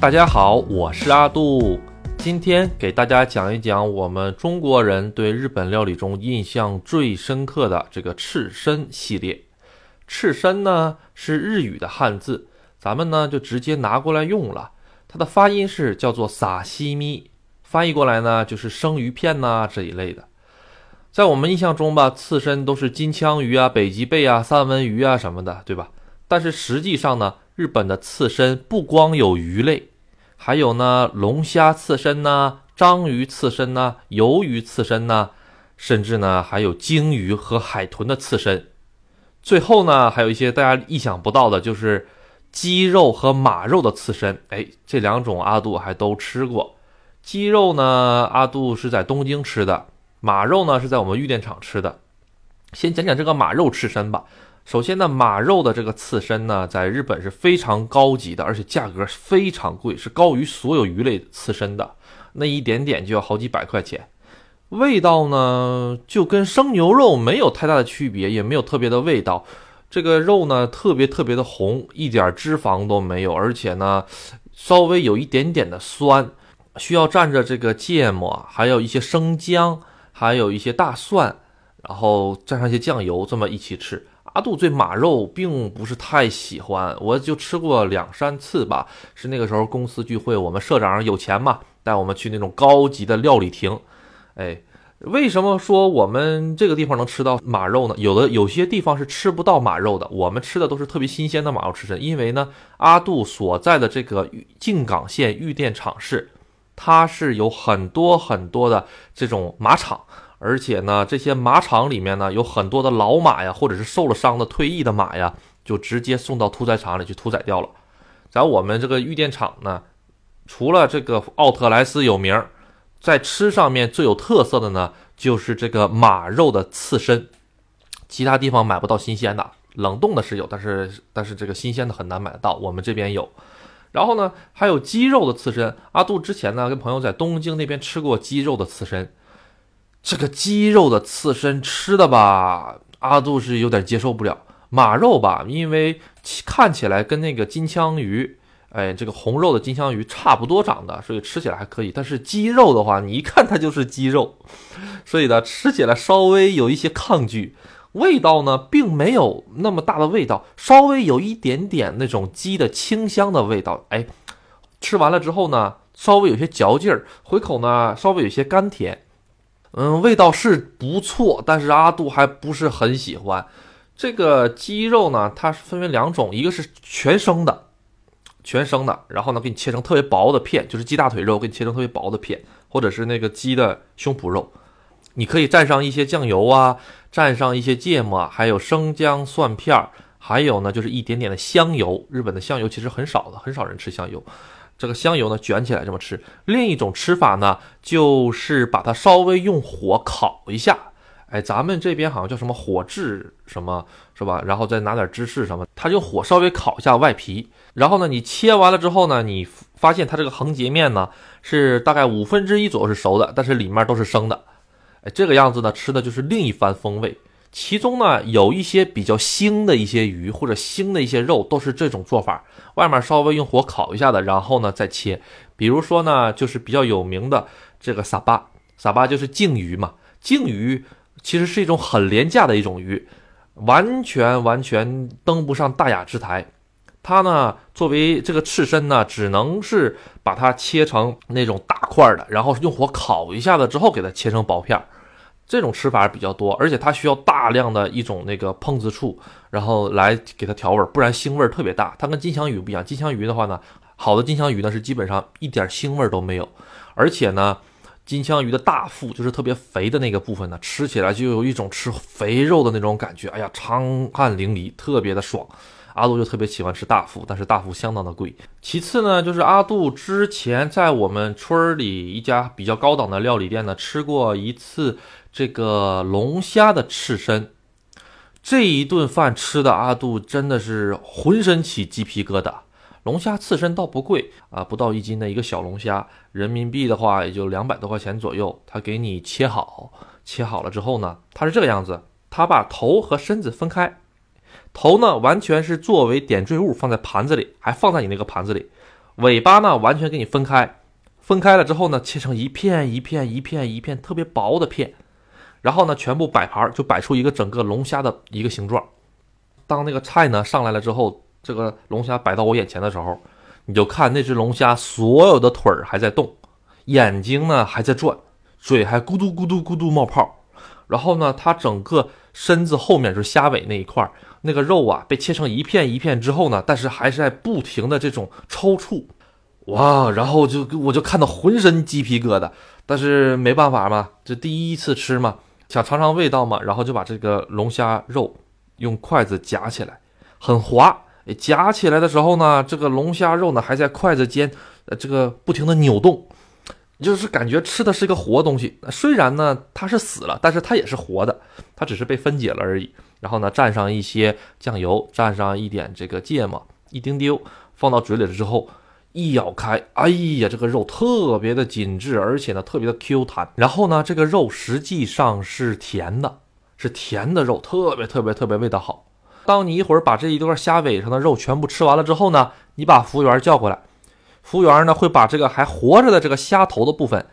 大家好，我是阿杜，今天给大家讲一讲我们中国人对日本料理中印象最深刻的这个刺身系列。刺身呢是日语的汉字，咱们呢就直接拿过来用了。它的发音是叫做撒西咪，翻译过来呢就是生鱼片呐这一类的。在我们印象中吧，刺身都是金枪鱼啊、北极贝啊、三文鱼啊什么的，对吧？但是实际上呢，日本的刺身不光有鱼类，还有呢龙虾刺身呐、章鱼刺身呐、鱿鱼刺身呐，甚至呢还有鲸鱼和海豚的刺身。最后呢，还有一些大家意想不到的，就是鸡肉和马肉的刺身。哎，这两种阿杜还都吃过。鸡肉呢，阿杜是在东京吃的；马肉呢，是在我们玉电厂吃的。先讲讲这个马肉刺身吧。首先呢，马肉的这个刺身呢，在日本是非常高级的，而且价格非常贵，是高于所有鱼类刺身的。那一点点就要好几百块钱。味道呢，就跟生牛肉没有太大的区别，也没有特别的味道。这个肉呢，特别特别的红，一点脂肪都没有，而且呢，稍微有一点点的酸，需要蘸着这个芥末，还有一些生姜，还有一些大蒜，然后蘸上一些酱油，这么一起吃。阿杜对马肉并不是太喜欢，我就吃过两三次吧。是那个时候公司聚会，我们社长有钱嘛，带我们去那种高级的料理亭。哎，为什么说我们这个地方能吃到马肉呢？有的有些地方是吃不到马肉的，我们吃的都是特别新鲜的马肉吃身。因为呢，阿杜所在的这个静冈县玉电厂市，它是有很多很多的这种马场，而且呢，这些马场里面呢有很多的老马呀，或者是受了伤的退役的马呀，就直接送到屠宰场里去屠宰掉了。在我们这个玉电厂呢，除了这个奥特莱斯有名。在吃上面最有特色的呢，就是这个马肉的刺身，其他地方买不到新鲜的，冷冻的是有，但是但是这个新鲜的很难买得到，我们这边有。然后呢，还有鸡肉的刺身，阿杜之前呢跟朋友在东京那边吃过鸡肉的刺身，这个鸡肉的刺身吃的吧，阿杜是有点接受不了。马肉吧，因为看起来跟那个金枪鱼。哎，这个红肉的金枪鱼差不多长的，所以吃起来还可以。但是鸡肉的话，你一看它就是鸡肉，所以呢，吃起来稍微有一些抗拒。味道呢，并没有那么大的味道，稍微有一点点那种鸡的清香的味道。哎，吃完了之后呢，稍微有些嚼劲儿，回口呢稍微有些甘甜。嗯，味道是不错，但是阿杜还不是很喜欢。这个鸡肉呢，它是分为两种，一个是全生的。全生的，然后呢，给你切成特别薄的片，就是鸡大腿肉，给你切成特别薄的片，或者是那个鸡的胸脯肉，你可以蘸上一些酱油啊，蘸上一些芥末，还有生姜、蒜片儿，还有呢，就是一点点的香油。日本的香油其实很少的，很少人吃香油。这个香油呢，卷起来这么吃。另一种吃法呢，就是把它稍微用火烤一下。哎，咱们这边好像叫什么火炙什么，是吧？然后再拿点芝士什么，它就火稍微烤一下外皮，然后呢，你切完了之后呢，你发现它这个横截面呢是大概五分之一左右是熟的，但是里面都是生的。哎，这个样子呢，吃的就是另一番风味。其中呢，有一些比较腥的一些鱼或者腥的一些肉都是这种做法，外面稍微用火烤一下的，然后呢再切。比如说呢，就是比较有名的这个撒巴，撒巴就是鲸鱼嘛，鲸鱼。其实是一种很廉价的一种鱼，完全完全登不上大雅之台。它呢，作为这个刺身呢，只能是把它切成那种大块的，然后用火烤一下子之后，给它切成薄片儿。这种吃法比较多，而且它需要大量的一种那个烹制处，然后来给它调味，不然腥味儿特别大。它跟金枪鱼不一样，金枪鱼的话呢，好的金枪鱼呢是基本上一点腥味都没有，而且呢。金枪鱼的大腹就是特别肥的那个部分呢，吃起来就有一种吃肥肉的那种感觉。哎呀，长汗淋漓，特别的爽。阿杜就特别喜欢吃大腹，但是大腹相当的贵。其次呢，就是阿杜之前在我们村里一家比较高档的料理店呢吃过一次这个龙虾的刺身，这一顿饭吃的阿杜真的是浑身起鸡皮疙瘩。龙虾刺身倒不贵啊，不到一斤的一个小龙虾，人民币的话也就两百多块钱左右。他给你切好，切好了之后呢，它是这个样子，他把头和身子分开，头呢完全是作为点缀物放在盘子里，还放在你那个盘子里，尾巴呢完全给你分开，分开了之后呢，切成一片一片一片一片特别薄的片，然后呢全部摆盘，就摆出一个整个龙虾的一个形状。当那个菜呢上来了之后，这个龙虾摆到我眼前的时候，你就看那只龙虾所有的腿儿还在动，眼睛呢还在转，嘴还咕嘟咕嘟咕嘟冒泡。然后呢，它整个身子后面就是虾尾那一块，那个肉啊被切成一片一片之后呢，但是还是在不停的这种抽搐，哇！然后就我就看到浑身鸡皮疙瘩，但是没办法嘛，这第一次吃嘛，想尝尝味道嘛，然后就把这个龙虾肉用筷子夹起来，很滑。夹起来的时候呢，这个龙虾肉呢还在筷子间，呃，这个不停的扭动。就是感觉吃的是一个活东西，虽然呢它是死了，但是它也是活的，它只是被分解了而已。然后呢，蘸上一些酱油，蘸上一点这个芥末，一丁丢，放到嘴里了之后，一咬开，哎呀，这个肉特别的紧致，而且呢特别的 Q 弹。然后呢，这个肉实际上是甜的，是甜的肉，特别特别特别味道好。当你一会儿把这一段虾尾上的肉全部吃完了之后呢，你把服务员叫过来。服务员呢会把这个还活着的这个虾头的部分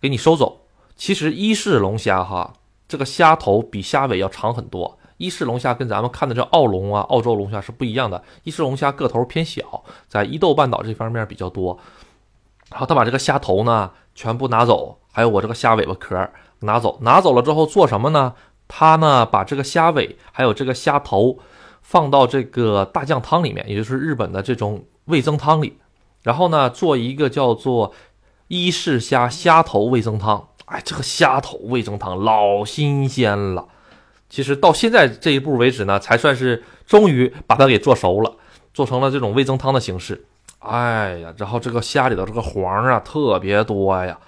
给你收走。其实伊式龙虾哈，这个虾头比虾尾要长很多。伊式龙虾跟咱们看的这澳龙啊、澳洲龙虾是不一样的。伊式龙虾个头偏小，在伊豆半岛这方面比较多。然后他把这个虾头呢全部拿走，还有我这个虾尾巴壳拿走。拿走了之后做什么呢？他呢把这个虾尾还有这个虾头放到这个大酱汤里面，也就是日本的这种味增汤里。然后呢，做一个叫做伊式虾虾头味增汤。哎，这个虾头味增汤老新鲜了。其实到现在这一步为止呢，才算是终于把它给做熟了，做成了这种味增汤的形式。哎呀，然后这个虾里头这个黄啊特别多呀。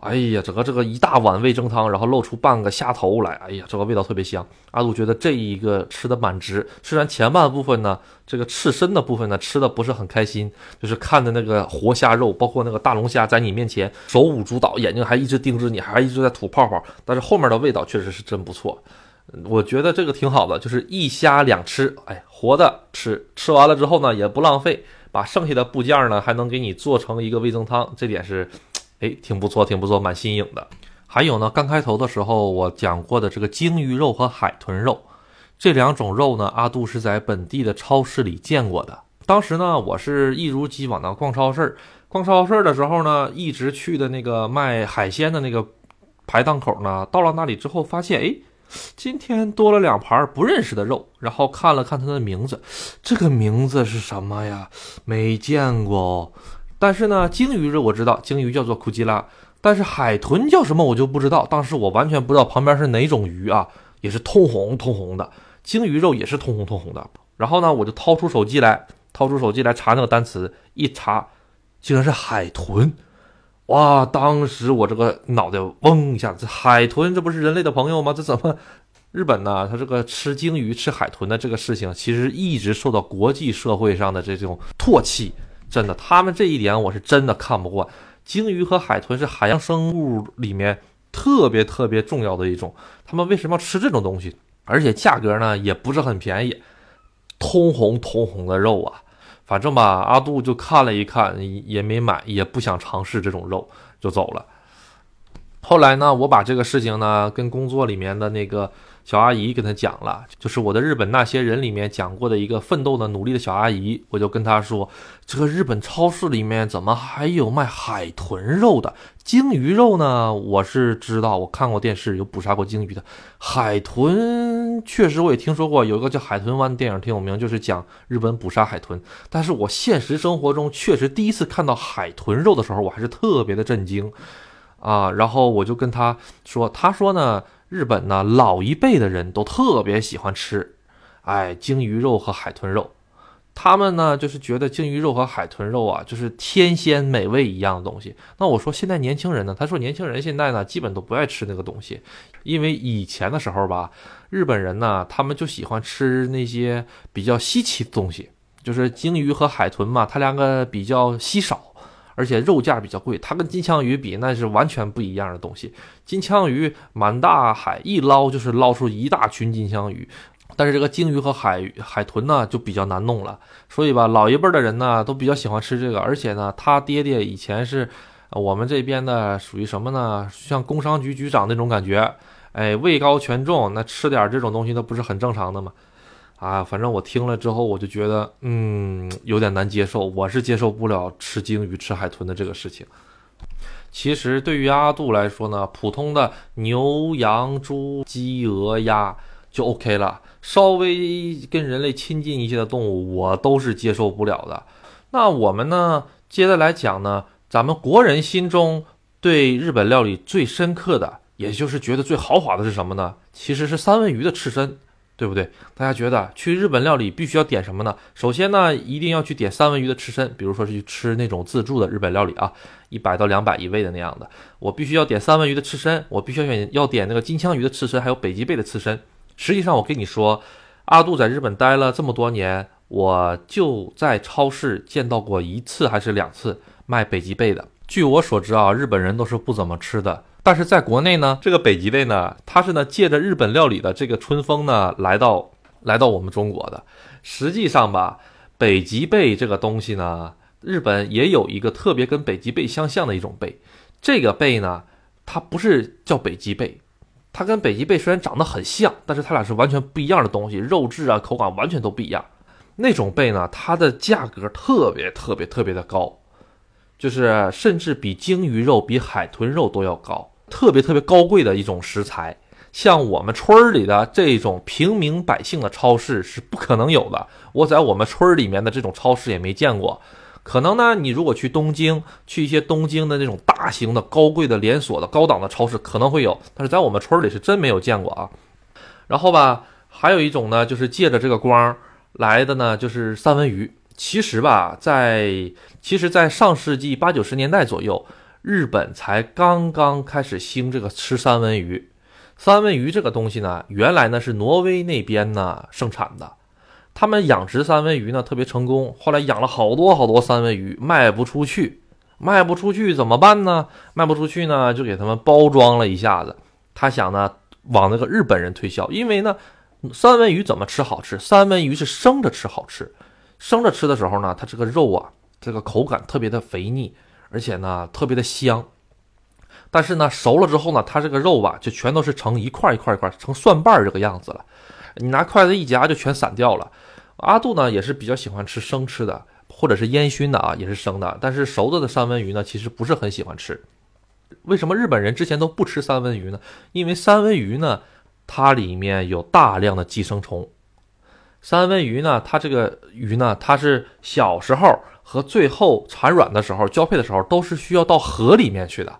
哎呀，整个这个一大碗味增汤，然后露出半个虾头来，哎呀，这个味道特别香。阿杜觉得这一个吃的蛮值，虽然前半部分呢，这个刺身的部分呢吃的不是很开心，就是看的那个活虾肉，包括那个大龙虾在你面前手舞足蹈，眼睛还一直盯着你，还一直在吐泡泡。但是后面的味道确实是真不错，我觉得这个挺好的，就是一虾两吃，哎，活的吃，吃完了之后呢也不浪费，把剩下的部件呢还能给你做成一个味增汤，这点是。哎，挺不错，挺不错，蛮新颖的。还有呢，刚开头的时候我讲过的这个鲸鱼肉和海豚肉，这两种肉呢，阿杜是在本地的超市里见过的。当时呢，我是一如既往的逛超市，逛超市的时候呢，一直去的那个卖海鲜的那个排档口呢，到了那里之后发现，哎，今天多了两盘不认识的肉，然后看了看它的名字，这个名字是什么呀？没见过。但是呢，鲸鱼肉我知道，鲸鱼叫做库吉拉，但是海豚叫什么我就不知道。当时我完全不知道旁边是哪种鱼啊，也是通红通红的，鲸鱼肉也是通红通红的。然后呢，我就掏出手机来，掏出手机来查那个单词，一查，竟然是海豚。哇！当时我这个脑袋嗡一下，这海豚这不是人类的朋友吗？这怎么？日本呢，它这个吃鲸鱼、吃海豚的这个事情，其实一直受到国际社会上的这种唾弃。真的，他们这一点我是真的看不惯。鲸鱼和海豚是海洋生物里面特别特别重要的一种，他们为什么要吃这种东西？而且价格呢也不是很便宜，通红通红的肉啊！反正吧，阿杜就看了一看，也没买，也不想尝试这种肉，就走了。后来呢，我把这个事情呢跟工作里面的那个。小阿姨跟她讲了，就是我的日本那些人里面讲过的一个奋斗的努力的小阿姨，我就跟她说，这个日本超市里面怎么还有卖海豚肉的？鲸鱼肉呢？我是知道，我看过电视有捕杀过鲸鱼的，海豚确实我也听说过，有一个叫《海豚湾》电影挺有名，就是讲日本捕杀海豚。但是我现实生活中确实第一次看到海豚肉的时候，我还是特别的震惊啊！然后我就跟他说，他说呢。日本呢，老一辈的人都特别喜欢吃，哎，鲸鱼肉和海豚肉。他们呢，就是觉得鲸鱼肉和海豚肉啊，就是天仙美味一样的东西。那我说现在年轻人呢，他说年轻人现在呢，基本都不爱吃那个东西，因为以前的时候吧，日本人呢，他们就喜欢吃那些比较稀奇的东西，就是鲸鱼和海豚嘛，它两个比较稀少。而且肉价比较贵，它跟金枪鱼比那是完全不一样的东西。金枪鱼满大海一捞就是捞出一大群金枪鱼，但是这个鲸鱼和海海豚呢就比较难弄了，所以吧，老一辈的人呢都比较喜欢吃这个，而且呢，他爹爹以前是我们这边的属于什么呢？像工商局局长那种感觉，哎，位高权重，那吃点这种东西那不是很正常的吗？啊，反正我听了之后我就觉得，嗯，有点难接受，我是接受不了吃鲸鱼、吃海豚的这个事情。其实对于阿杜来说呢，普通的牛、羊、猪、鸡、鹅、鸭就 OK 了。稍微跟人类亲近一些的动物，我都是接受不了的。那我们呢，接着来讲呢，咱们国人心中对日本料理最深刻的，也就是觉得最豪华的是什么呢？其实是三文鱼的刺身，对不对？大家觉得去日本料理必须要点什么呢？首先呢，一定要去点三文鱼的刺身，比如说是去吃那种自助的日本料理啊，一百到两百一位的那样的，我必须要点三文鱼的刺身，我必须要选要点那个金枪鱼的刺身，还有北极贝的刺身。实际上，我跟你说，阿杜在日本待了这么多年，我就在超市见到过一次还是两次卖北极贝的。据我所知啊，日本人都是不怎么吃的。但是在国内呢，这个北极贝呢，它是呢借着日本料理的这个春风呢，来到来到我们中国的。实际上吧，北极贝这个东西呢，日本也有一个特别跟北极贝相像的一种贝，这个贝呢，它不是叫北极贝。它跟北极贝虽然长得很像，但是它俩是完全不一样的东西，肉质啊、口感完全都不一样。那种贝呢，它的价格特别特别特别的高，就是甚至比鲸鱼肉、比海豚肉都要高，特别特别高贵的一种食材。像我们村儿里的这种平民百姓的超市是不可能有的，我在我们村儿里面的这种超市也没见过。可能呢，你如果去东京，去一些东京的那种大型的、高贵的连锁的高档的超市，可能会有，但是在我们村里是真没有见过啊。然后吧，还有一种呢，就是借着这个光来的呢，就是三文鱼。其实吧，在其实，在上世纪八九十年代左右，日本才刚刚开始兴这个吃三文鱼。三文鱼这个东西呢，原来呢是挪威那边呢盛产的。他们养殖三文鱼呢特别成功，后来养了好多好多三文鱼，卖不出去，卖不出去怎么办呢？卖不出去呢，就给他们包装了一下子。他想呢往那个日本人推销，因为呢三文鱼怎么吃好吃？三文鱼是生着吃好吃，生着吃的时候呢，它这个肉啊，这个口感特别的肥腻，而且呢特别的香。但是呢熟了之后呢，它这个肉吧就全都是成一块一块一块，成蒜瓣这个样子了。你拿筷子一夹就全散掉了。阿杜呢也是比较喜欢吃生吃的，或者是烟熏的啊，也是生的。但是熟的的三文鱼呢，其实不是很喜欢吃。为什么日本人之前都不吃三文鱼呢？因为三文鱼呢，它里面有大量的寄生虫。三文鱼呢，它这个鱼呢，它是小时候和最后产卵的时候交配的时候，都是需要到河里面去的。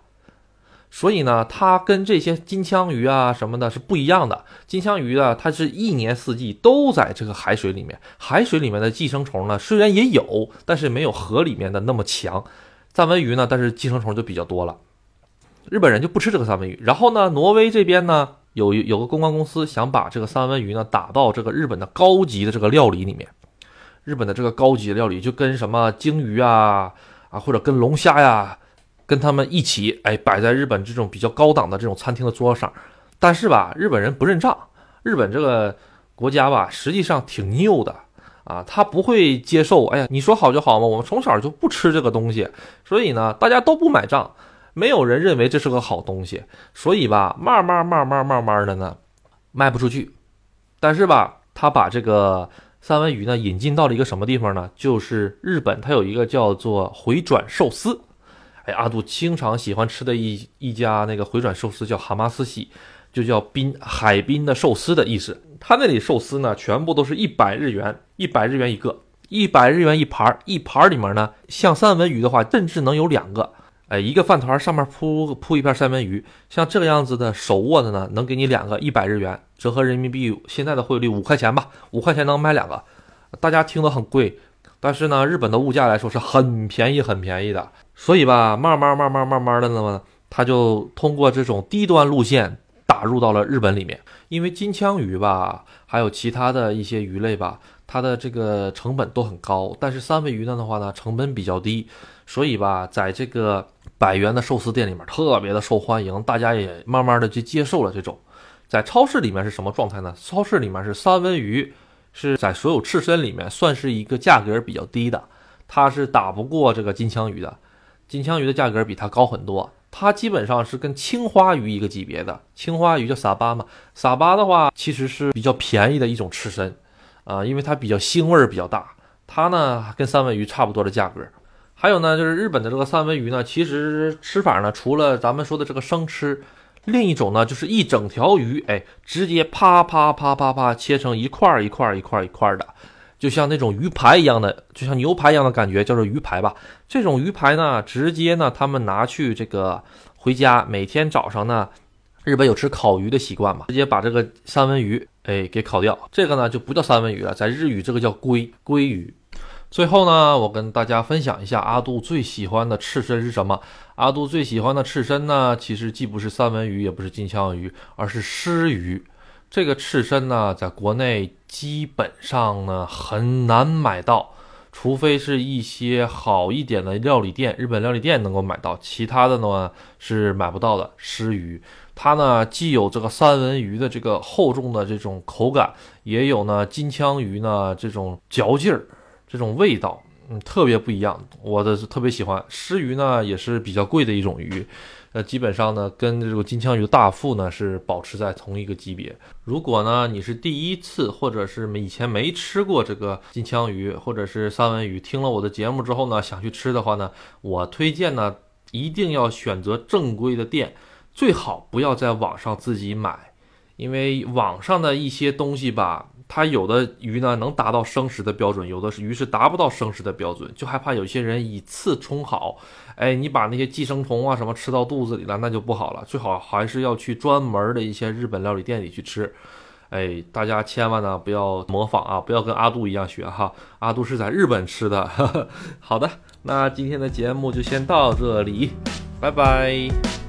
所以呢，它跟这些金枪鱼啊什么的是不一样的。金枪鱼啊，它是一年四季都在这个海水里面。海水里面的寄生虫呢，虽然也有，但是没有河里面的那么强。三文鱼呢，但是寄生虫就比较多了。日本人就不吃这个三文鱼。然后呢，挪威这边呢，有有个公关公司想把这个三文鱼呢打到这个日本的高级的这个料理里面。日本的这个高级的料理就跟什么鲸鱼啊啊，或者跟龙虾呀。跟他们一起，哎，摆在日本这种比较高档的这种餐厅的桌上，但是吧，日本人不认账。日本这个国家吧，实际上挺拗的啊，他不会接受。哎呀，你说好就好嘛，我们从小就不吃这个东西，所以呢，大家都不买账，没有人认为这是个好东西，所以吧，慢慢慢慢慢慢的呢，卖不出去。但是吧，他把这个三文鱼呢引进到了一个什么地方呢？就是日本，它有一个叫做回转寿司。哎，阿杜经常喜欢吃的一一家那个回转寿司叫蛤蟆斯喜，就叫滨海滨的寿司的意思。他那里寿司呢，全部都是一百日元，一百日元一个，一百日元一盘，一盘里面呢，像三文鱼的话，甚至能有两个。哎，一个饭团上面铺铺一片三文鱼，像这个样子的手握的呢，能给你两个，一百日元，折合人民币现在的汇率五块钱吧，五块钱能买两个。大家听得很贵，但是呢，日本的物价来说是很便宜，很便宜的。所以吧，慢慢慢慢慢慢的呢，他就通过这种低端路线打入到了日本里面。因为金枪鱼吧，还有其他的一些鱼类吧，它的这个成本都很高。但是三文鱼呢的话呢，成本比较低，所以吧，在这个百元的寿司店里面特别的受欢迎，大家也慢慢的就接受了这种。在超市里面是什么状态呢？超市里面是三文鱼是在所有刺身里面算是一个价格比较低的，它是打不过这个金枪鱼的。金枪鱼的价格比它高很多，它基本上是跟青花鱼一个级别的。青花鱼叫撒巴嘛，撒巴的话其实是比较便宜的一种刺身，啊，因为它比较腥味儿比较大。它呢跟三文鱼差不多的价格。还有呢，就是日本的这个三文鱼呢，其实吃法呢，除了咱们说的这个生吃，另一种呢就是一整条鱼，哎，直接啪啪啪啪啪切成一块儿一块儿一块儿一块儿的。就像那种鱼排一样的，就像牛排一样的感觉，叫做鱼排吧。这种鱼排呢，直接呢，他们拿去这个回家，每天早上呢，日本有吃烤鱼的习惯嘛，直接把这个三文鱼，哎，给烤掉。这个呢就不叫三文鱼了，在日语这个叫鲑鲑鱼。最后呢，我跟大家分享一下阿杜最喜欢的刺身是什么。阿杜最喜欢的刺身呢，其实既不是三文鱼，也不是金枪鱼，而是狮鱼。这个刺身呢，在国内基本上呢很难买到，除非是一些好一点的料理店，日本料理店能够买到，其他的呢是买不到的。狮鱼，它呢既有这个三文鱼的这个厚重的这种口感，也有呢金枪鱼呢这种嚼劲儿，这种味道，嗯，特别不一样。我的是特别喜欢狮鱼呢，也是比较贵的一种鱼。那基本上呢，跟这个金枪鱼大腹呢是保持在同一个级别。如果呢你是第一次，或者是以前没吃过这个金枪鱼或者是三文鱼，听了我的节目之后呢，想去吃的话呢，我推荐呢一定要选择正规的店，最好不要在网上自己买，因为网上的一些东西吧。它有的鱼呢能达到生食的标准，有的是鱼是达不到生食的标准，就害怕有些人以次充好，哎，你把那些寄生虫啊什么吃到肚子里了，那就不好了。最好还是要去专门的一些日本料理店里去吃，哎，大家千万呢不要模仿啊，不要跟阿杜一样学哈，阿杜是在日本吃的。好的，那今天的节目就先到这里，拜拜。